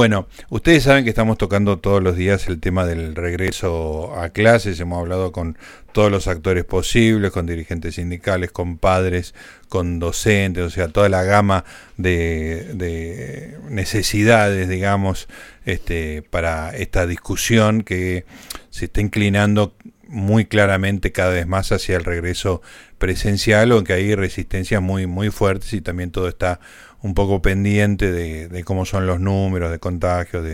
Bueno, ustedes saben que estamos tocando todos los días el tema del regreso a clases, hemos hablado con todos los actores posibles, con dirigentes sindicales, con padres, con docentes, o sea, toda la gama de, necesidades, digamos, este, para esta discusión que se está inclinando muy claramente cada vez más hacia el regreso presencial, aunque hay resistencias muy, muy fuertes y también todo está un poco pendiente de, cómo son los números de contagios,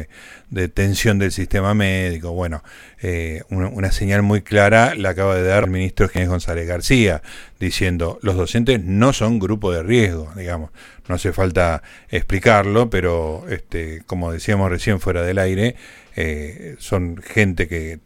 de, tensión del sistema médico. Bueno, eh, una, señal muy clara la acaba de dar el ministro Ginés González García, diciendo los docentes no son grupo de riesgo, digamos. No hace falta explicarlo, pero este, como decíamos recién fuera del aire, eh, son gente que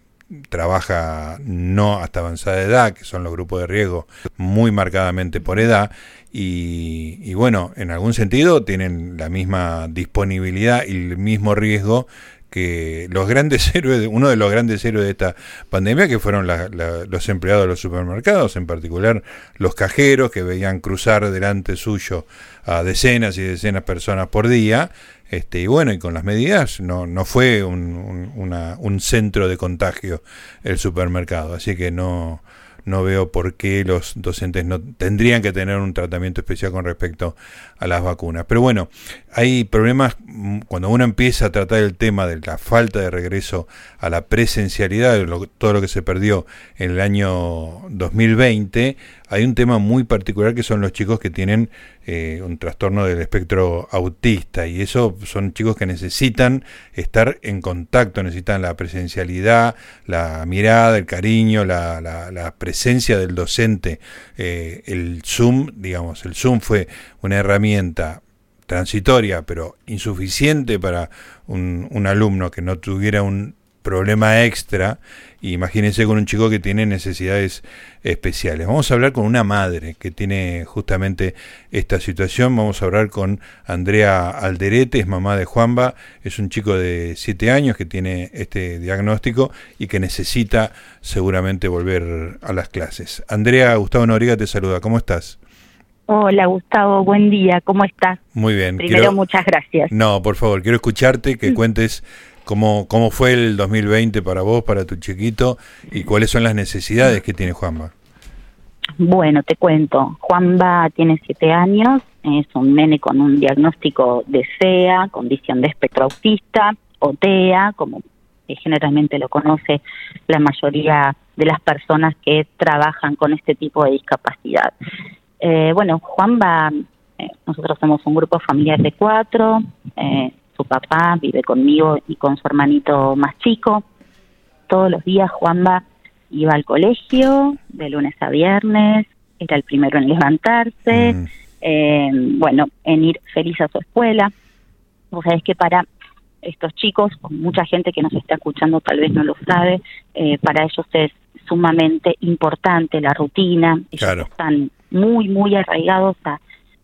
trabaja no hasta avanzada edad, que son los grupos de riesgo muy marcadamente por edad, y, bueno, en algún sentido tienen la misma disponibilidad y el mismo riesgo que los grandes héroes, uno de los grandes héroes de esta pandemia, que fueron los empleados de los supermercados, en particular los cajeros que veían cruzar delante suyo a decenas y decenas de personas por día, este, y bueno, y con las medidas no, no fue un, un centro de contagio el supermercado, así que no, no veo por qué los docentes no tendrían que tener un tratamiento especial con respecto a las vacunas. Pero bueno, hay problemas mm, cuando uno empieza a tratar el tema de la falta de regreso a la presencialidad, de todo lo que se perdió en el año 2020, hay un tema muy particular que son los chicos que tienen eh, un trastorno del espectro autista y eso son chicos que necesitan estar en contacto, necesitan la presencialidad, la mirada, el cariño, la, la, presencia del docente. Eh, el Zoom, digamos, el Zoom fue una herramienta transitoria, pero insuficiente para un alumno que no tuviera un problema extra. Imagínense con un chico que tiene necesidades especiales. Vamos a hablar con una madre que tiene justamente esta situación. Vamos a hablar con Andrea Alderete, es mamá de Juanba. Es un chico de 7 años que tiene este diagnóstico y que necesita seguramente volver a las clases. Andrea, Gustavo Noriga te saluda. ¿Cómo estás? Hola Gustavo, buen día, ¿cómo estás? Muy bien. Primero, muchas gracias. No, por favor, quiero escucharte, que cuentes ¿Cómo, ¿Cómo fue el 2020 para vos, para tu chiquito y cuáles son las necesidades que tiene Juanba? Bueno, te cuento. Juanba tiene siete años, es un nene con un diagnóstico de CEA, condición de espectro autista, o TEA, como generalmente lo conoce la mayoría de las personas que trabajan con este tipo de discapacidad. Eh, bueno, Juanba, eh, nosotros somos un grupo familiar de cuatro, eh, su papá, vive conmigo y con su hermanito más chico. Todos los días Juanba iba al colegio de lunes a viernes, era el primero en levantarse, mm. eh, bueno, en ir feliz a su escuela. O sea, es que para estos chicos, mucha gente que nos está escuchando tal vez no lo sabe, eh, para ellos es sumamente importante la rutina, ellos están muy, muy arraigados a,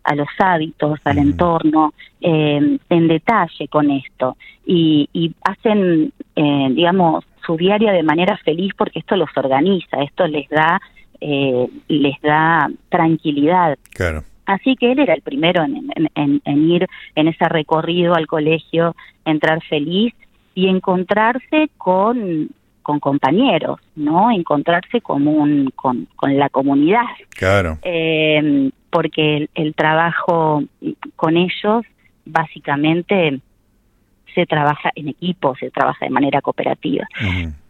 a los hábitos, al entorno, eh, en detalle con esto y, hacen, eh, digamos, su diaria de manera feliz porque esto los organiza, esto les da, eh, les da tranquilidad. Claro. Así que él era el primero en, en, ir en ese recorrido al colegio, entrar feliz y encontrarse con con compañeros, ¿no? Encontrarse con, un, con, con la comunidad. Claro. Eh, porque el, trabajo con ellos básicamente se trabaja en equipo, se trabaja de manera cooperativa.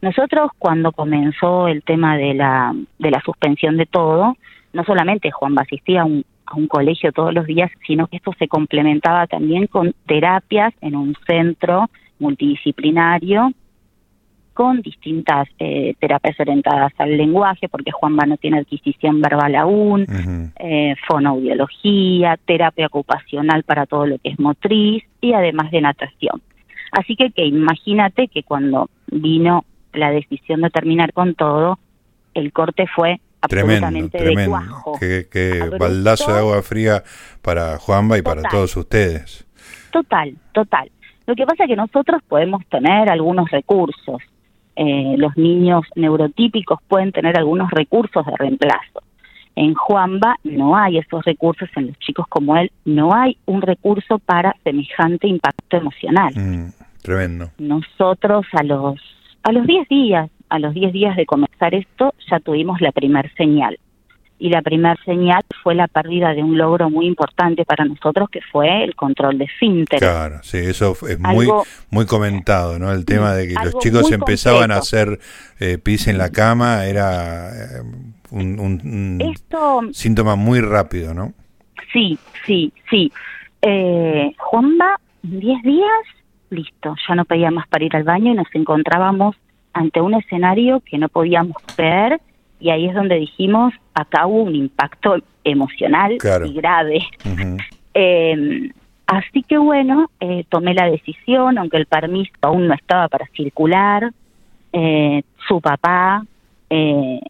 Nosotros cuando comenzó el tema de la, de la suspensión de todo, no solamente Juan asistía a un, a un colegio todos los días, sino que esto se complementaba también con terapias en un centro multidisciplinario con distintas eh, terapias orientadas al lenguaje, porque Juanba no tiene adquisición verbal aún, eh, fonoaudiología, terapia ocupacional para todo lo que es motriz y además de natación. Así que, que imagínate que cuando vino la decisión de terminar con todo, el corte fue absolutamente tremendo, tremendo. Qué, qué baldazo de agua fría para Juanba y para todos ustedes. Total, total. Lo que pasa es que nosotros podemos tener algunos recursos, eh, los niños neurotípicos pueden tener algunos recursos de reemplazo. En Juanba no hay esos recursos, en los chicos como él no hay un recurso para semejante impacto emocional. Mm, tremendo. Nosotros a los a los 10 días, a los 10 días de comenzar esto, ya tuvimos la primer señal y la primera señal fue la pérdida de un logro muy importante para nosotros que fue el control de esfínteres. Claro, sí, eso es muy muy comentado, ¿no? El tema de que los chicos empezaban a hacer eh, pis en la cama era eh, un, síntoma muy rápido, ¿no? Sí, sí, sí. Eh, Juanba, 10 días, listo, ya no pedía más para ir al baño y nos encontrábamos ante un escenario que no podíamos ver y ahí es donde dijimos, acá hubo un impacto emocional y grave. Em, así que bueno, eh, tomé la decisión, aunque el permiso aún no estaba para circular, eh, su papá eh,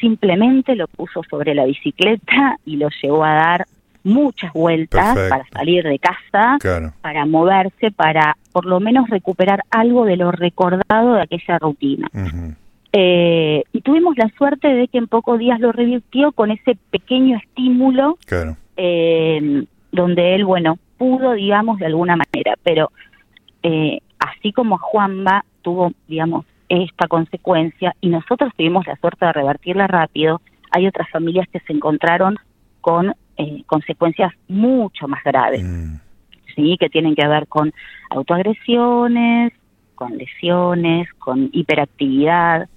simplemente lo puso sobre la bicicleta y lo llevó a dar muchas vueltas para salir de casa, para moverse, para por lo menos recuperar algo de lo recordado de aquella rutina. Eh, y tuvimos la suerte de que en pocos días lo revirtió con ese pequeño estímulo eh, donde él, bueno, pudo, digamos, de alguna manera, pero eh, así como Juanba tuvo, digamos, esta consecuencia y nosotros tuvimos la suerte de revertirla rápido, hay otras familias que se encontraron con consecuencias mucho más graves, mm. ¿sí? que tienen que ver con autoagresiones, con lesiones, con hiperactividad,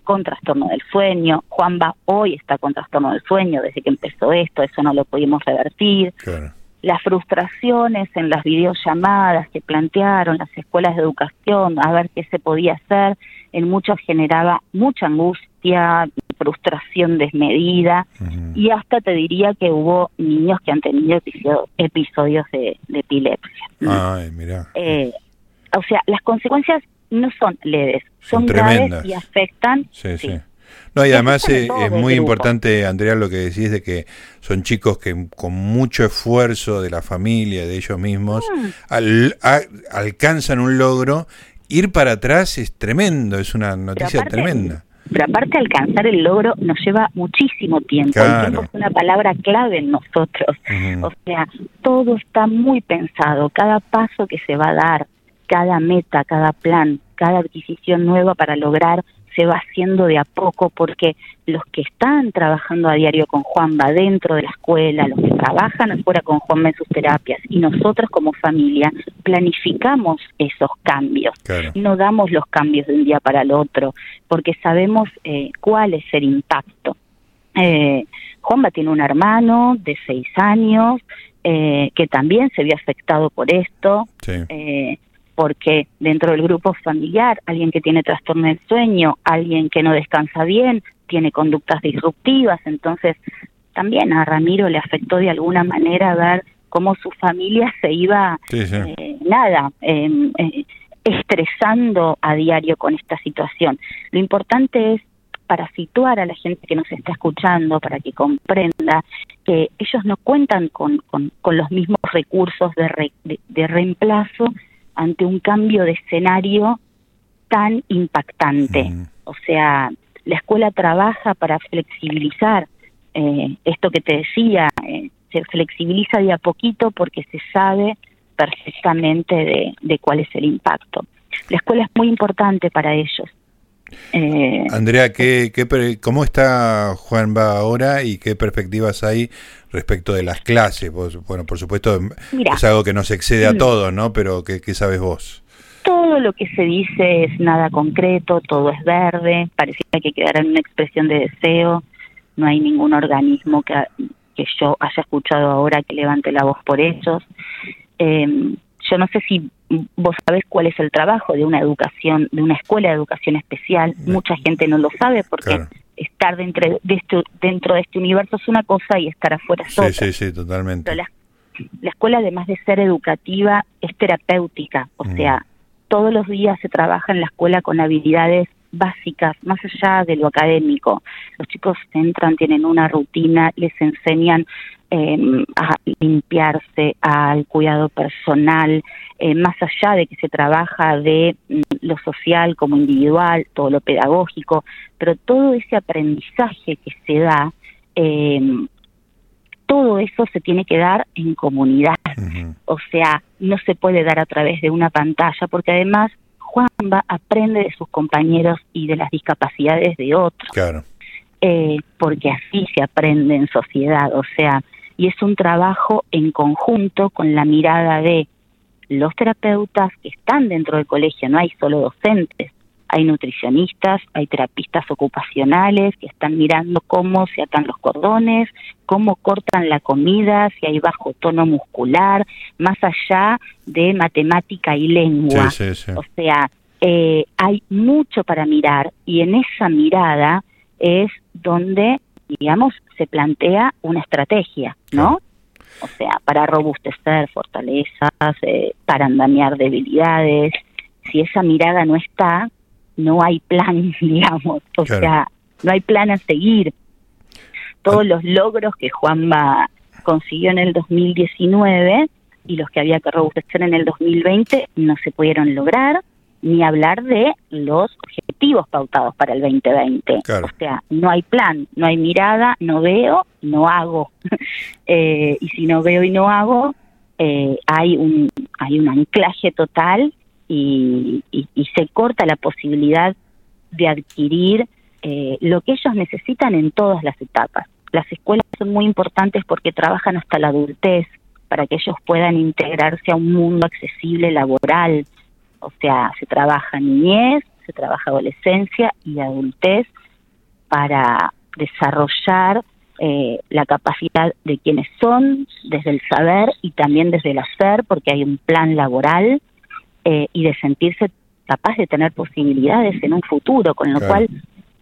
con trastorno del sueño. Juanba hoy está con trastorno del sueño desde que empezó esto, eso no lo pudimos revertir. Las frustraciones en las videollamadas que plantearon las escuelas de educación, a ver qué se podía hacer, en muchos generaba mucha angustia, frustración desmedida y hasta te diría que hubo niños que han tenido episodios de, epilepsia. Ay, mira. Eh, o sea, las consecuencias no son leves, son, graves y afectan. Sí, sí. No, y además eh, es, muy importante, Andrea, lo que decís de que son chicos que con mucho esfuerzo de la familia, de ellos mismos, mm. alcanzan un logro. Ir para atrás es tremendo, es una noticia tremenda. Pero aparte alcanzar el logro nos lleva muchísimo tiempo. El tiempo es una palabra clave en nosotros. O sea, todo está muy pensado, cada paso que se va a dar, cada meta, cada plan, cada adquisición nueva para lograr se va haciendo de a poco porque los que están trabajando a diario con Juanba dentro de la escuela, los que trabajan afuera con Juanba en sus terapias y nosotros como familia planificamos esos cambios. No damos los cambios de un día para el otro porque sabemos eh, cuál es el impacto. Eh, Juanba tiene un hermano de seis años eh, que también se vio afectado por esto. Sí. Eh, porque dentro del grupo familiar, alguien que tiene trastorno del sueño, alguien que no descansa bien, tiene conductas disruptivas, entonces también a Ramiro le afectó de alguna manera ver cómo su familia se iba, eh, nada, em, eh, estresando a diario con esta situación. Lo importante es para situar a la gente que nos está escuchando, para que comprenda que ellos no cuentan con, con, los mismos recursos de, de reemplazo ante un cambio de escenario tan impactante. O sea, la escuela trabaja para flexibilizar eh, esto que te decía, eh, se flexibiliza de a poquito porque se sabe perfectamente de, cuál es el impacto. La escuela es muy importante para ellos. Eh, Andrea, ¿qué, qué, ¿cómo está Juanba ahora y qué perspectivas hay respecto de las clases? bueno, por supuesto es algo que no se excede a mm. todos, ¿no? Pero ¿qué, ¿qué, sabes vos? Todo lo que se dice es nada concreto, todo es verde, pareciera que quedara en una expresión de deseo, no hay ningún organismo que, que yo haya escuchado ahora que levante la voz por ellos. Eh, yo no sé si vos sabés cuál es el trabajo de una educación, de una escuela de educación especial. Mucha gente no lo sabe porque estar dentro de, este, dentro de este universo es una cosa y estar afuera es otra. Sí, sí, totalmente. la, escuela, además de ser educativa, es terapéutica. O mm. sea, todos los días se trabaja en la escuela con habilidades básicas, más allá de lo académico. Los chicos entran, tienen una rutina, les enseñan eh, a limpiarse, al cuidado personal, eh, más allá de que se trabaja de mm, lo social como individual, todo lo pedagógico, pero todo ese aprendizaje que se da eh, todo eso se tiene que dar en comunidad. O sea, no se puede dar a través de una pantalla, porque además Juanba aprende de sus compañeros y de las discapacidades de otros. Claro. Eh, porque así se aprende en sociedad, o sea, y es un trabajo en conjunto con la mirada de los terapeutas que están dentro del colegio, no hay solo docentes, hay nutricionistas, hay terapistas ocupacionales que están mirando cómo se atan los cordones, cómo cortan la comida, si hay bajo tono muscular, más allá de matemática y lengua. O sea, eh, hay mucho para mirar y en esa mirada es donde, digamos, se plantea una estrategia, ¿no? O sea, para robustecer fortalezas, eh, para andamiar debilidades. Si esa mirada no está, no hay plan, digamos, o sea, no hay plan a seguir. Todos los logros que Juanma consiguió en el 2019 y los que había que robustecer en el 2020 no se pudieron lograr, ni hablar de los objetivos pautados para el 2020. O sea, no hay plan, no hay mirada, no veo, no hago. eh, y si no veo y no hago, eh, hay un hay un anclaje total y, se corta la posibilidad de adquirir eh, lo que ellos necesitan en todas las etapas. Las escuelas son muy importantes porque trabajan hasta la adultez para que ellos puedan integrarse a un mundo accesible laboral. O sea, se trabaja niñez, se trabaja adolescencia y adultez para desarrollar eh, la capacidad de quienes son, desde el saber y también desde el hacer, porque hay un plan laboral eh, y de sentirse capaz de tener posibilidades en un futuro, con lo cual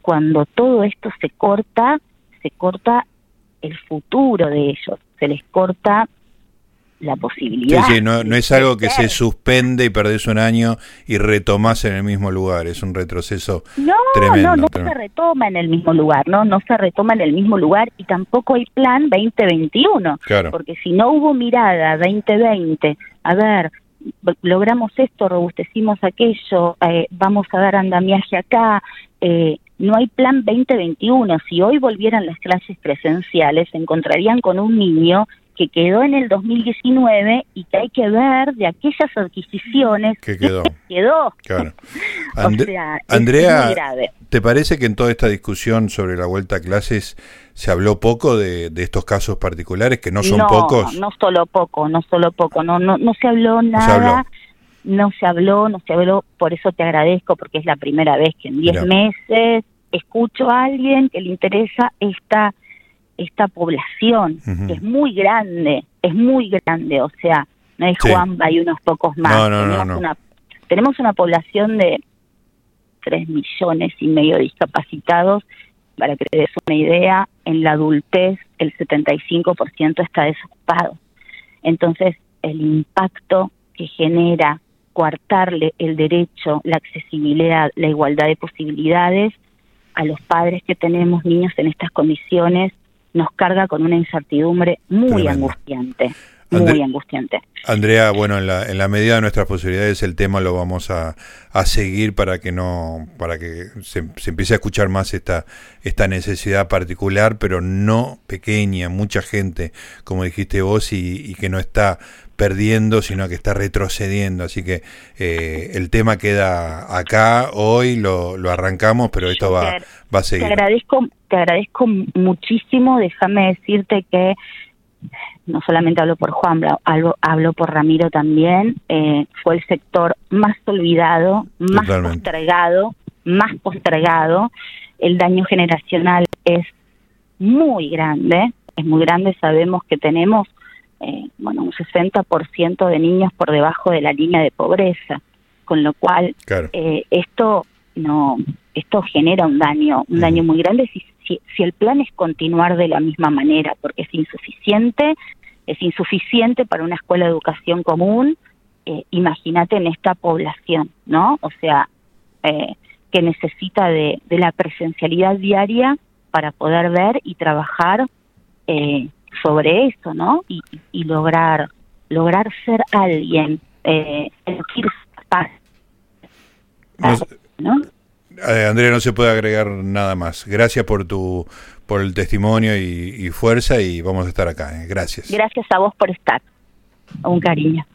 cuando todo esto se corta, se corta el futuro de ellos, se les corta la posibilidad. Sí, sí, no, no es algo que se suspende y perdés un año y retomás en el mismo lugar, es un retroceso no, tremendo. No, no se retoma en el mismo lugar, no, no se retoma en el mismo lugar y tampoco hay plan 2021, claro. porque si no hubo mirada 2020, a ver, logramos esto, robustecimos aquello, eh, vamos a dar andamiaje acá. Eh, no hay plan 2021. Si hoy volvieran las clases presenciales, se encontrarían con un niño que quedó en el 2019 y que hay que ver de aquellas adquisiciones que quedó. quedó. Claro. Andrea, ¿te parece que en toda esta discusión sobre la vuelta a clases se habló poco de, estos casos particulares, que no son pocos? No, solo poco, no solo poco, no, no, no se habló nada. No se habló, no se habló, por eso te agradezco, porque es la primera vez que en 10 meses escucho a alguien que le interesa esta esta población, que es muy grande, es muy grande, o sea, no es Juan, hay unos pocos más. tenemos, una, tenemos una población de 3 millones y medio de discapacitados, para que te des una idea, en la adultez el 75% está desocupado. Entonces, el impacto que genera coartarle el derecho, la accesibilidad, la igualdad de posibilidades a los padres que tenemos niños en estas condiciones nos carga con una incertidumbre muy angustiante. Muy angustiante. Andrea, bueno, en la, en la medida de nuestras posibilidades el tema lo vamos a, a seguir para que no, para que se, empiece a escuchar más esta, esta necesidad particular, pero no pequeña, mucha gente, como dijiste vos, y, que no está perdiendo, sino que está retrocediendo. Así que eh, el tema queda acá, hoy lo, lo arrancamos, pero esto va, va a seguir. Te agradezco, te agradezco muchísimo. Déjame decirte que no solamente hablo por Juan, hablo, hablo por Ramiro también, eh, fue el sector más olvidado, más postergado, más postergado. El daño generacional es muy grande, es muy grande, sabemos que tenemos eh, bueno, un 60% de niños por debajo de la línea de pobreza, con lo cual eh, esto no esto genera un daño, un daño muy grande. Si, si, el plan es continuar de la misma manera, porque es insuficiente, es insuficiente para una escuela de educación común, eh, imagínate en esta población, ¿no? O sea, eh, que necesita de, la presencialidad diaria para poder ver y trabajar eh, sobre eso, ¿no? Y, y, lograr lograr ser alguien, eh, capaz, ¿no? Eh, Andrea, no se puede agregar nada más. Gracias por tu por el testimonio y, fuerza y vamos a estar acá. ¿eh? Gracias. Gracias a vos por estar. Un cariño.